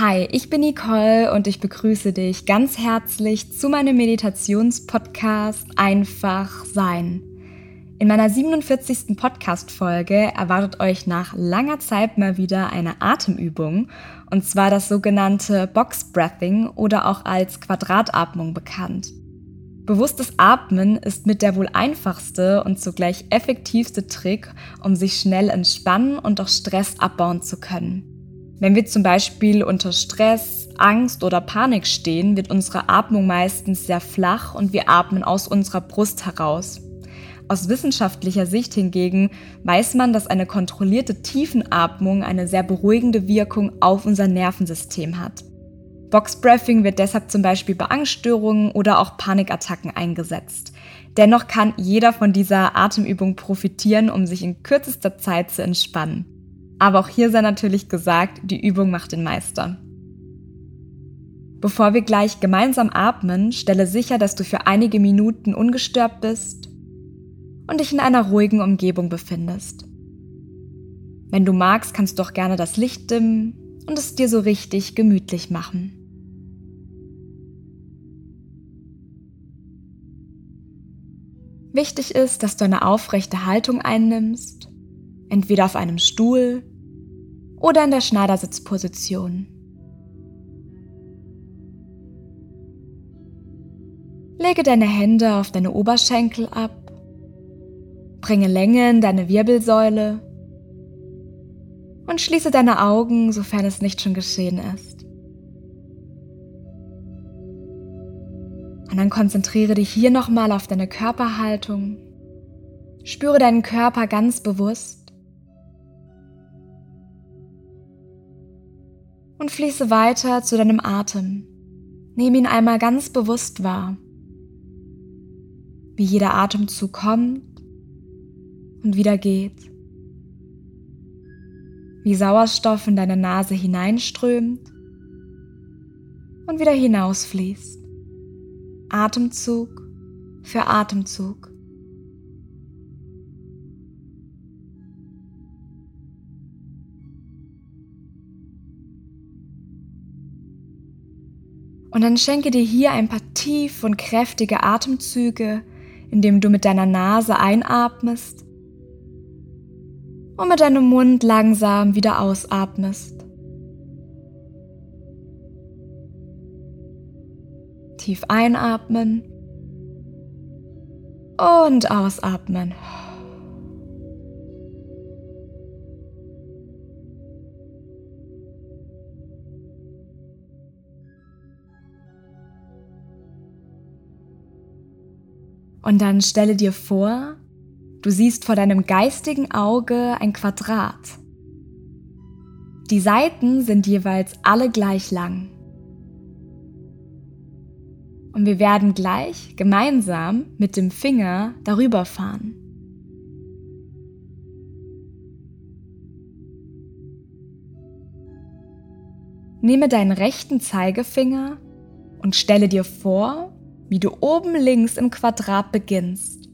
Hi, ich bin Nicole und ich begrüße dich ganz herzlich zu meinem Meditationspodcast Einfach Sein. In meiner 47. Podcast-Folge erwartet euch nach langer Zeit mal wieder eine Atemübung, und zwar das sogenannte Box Breathing oder auch als Quadratatmung bekannt. Bewusstes Atmen ist mit der wohl einfachste und zugleich effektivste Trick, um sich schnell entspannen und auch Stress abbauen zu können. Wenn wir zum Beispiel unter Stress, Angst oder Panik stehen, wird unsere Atmung meistens sehr flach und wir atmen aus unserer Brust heraus. Aus wissenschaftlicher Sicht hingegen weiß man, dass eine kontrollierte Tiefenatmung eine sehr beruhigende Wirkung auf unser Nervensystem hat. Boxbreathing wird deshalb zum Beispiel bei Angststörungen oder auch Panikattacken eingesetzt. Dennoch kann jeder von dieser Atemübung profitieren, um sich in kürzester Zeit zu entspannen. Aber auch hier sei natürlich gesagt, die Übung macht den Meister. Bevor wir gleich gemeinsam atmen, stelle sicher, dass du für einige Minuten ungestört bist und dich in einer ruhigen Umgebung befindest. Wenn du magst, kannst du auch gerne das Licht dimmen und es dir so richtig gemütlich machen. Wichtig ist, dass du eine aufrechte Haltung einnimmst, entweder auf einem Stuhl oder in der Schneidersitzposition. Lege deine Hände auf deine Oberschenkel ab, bringe Länge in deine Wirbelsäule und schließe deine Augen, sofern es nicht schon geschehen ist. Und dann konzentriere dich hier nochmal auf deine Körperhaltung. Spüre deinen Körper ganz bewusst. Und fließe weiter zu deinem Atem. Nimm ihn einmal ganz bewusst wahr, wie jeder Atemzug kommt und wieder geht, wie Sauerstoff in deine Nase hineinströmt und wieder hinausfließt, Atemzug für Atemzug. Und dann schenke dir hier ein paar tief und kräftige Atemzüge, indem du mit deiner Nase einatmest und mit deinem Mund langsam wieder ausatmest. Tief einatmen und ausatmen. Und dann stelle dir vor, du siehst vor deinem geistigen Auge ein Quadrat. Die Seiten sind jeweils alle gleich lang. Und wir werden gleich gemeinsam mit dem Finger darüber fahren. Nehme deinen rechten Zeigefinger und stelle dir vor, wie du oben links im Quadrat beginnst.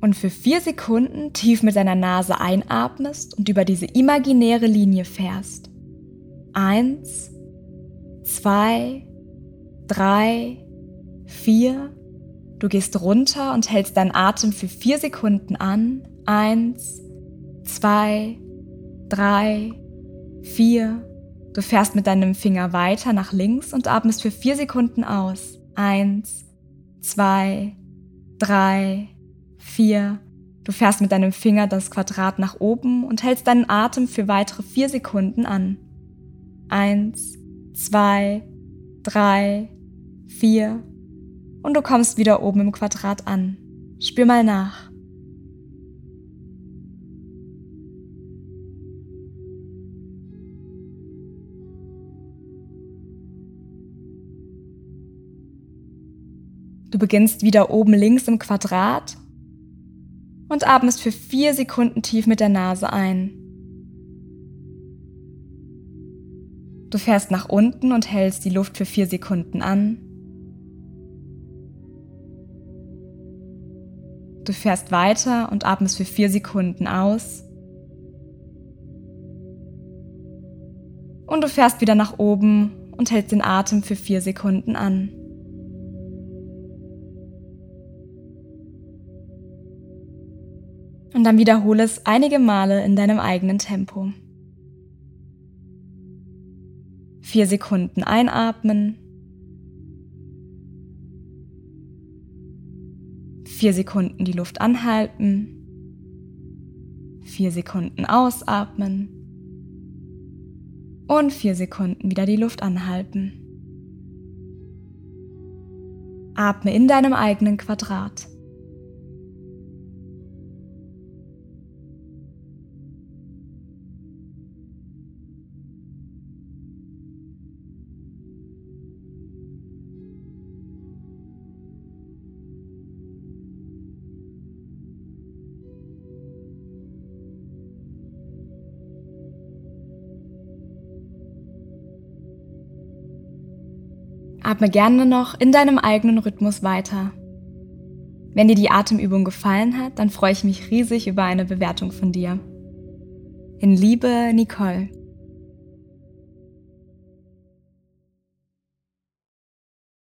Und für vier Sekunden tief mit deiner Nase einatmest und über diese imaginäre Linie fährst. Eins, zwei, drei, vier. Du gehst runter und hältst deinen Atem für vier Sekunden an. Eins, zwei, drei, vier. Du fährst mit deinem Finger weiter nach links und atmest für vier Sekunden aus. Eins, zwei, drei, vier. Du fährst mit deinem Finger das Quadrat nach oben und hältst deinen Atem für weitere vier Sekunden an. Eins, zwei, drei, vier. Und du kommst wieder oben im Quadrat an. Spür mal nach. Du beginnst wieder oben links im Quadrat und atmest für vier Sekunden tief mit der Nase ein. Du fährst nach unten und hältst die Luft für vier Sekunden an. Du fährst weiter und atmest für vier Sekunden aus. Und du fährst wieder nach oben und hältst den Atem für vier Sekunden an. Und dann wiederhole es einige Male in deinem eigenen Tempo. Vier Sekunden einatmen. Vier Sekunden die Luft anhalten. Vier Sekunden ausatmen. Und vier Sekunden wieder die Luft anhalten. Atme in deinem eigenen Quadrat. Atme gerne noch in deinem eigenen Rhythmus weiter. Wenn dir die Atemübung gefallen hat, dann freue ich mich riesig über eine Bewertung von dir. In Liebe, Nicole.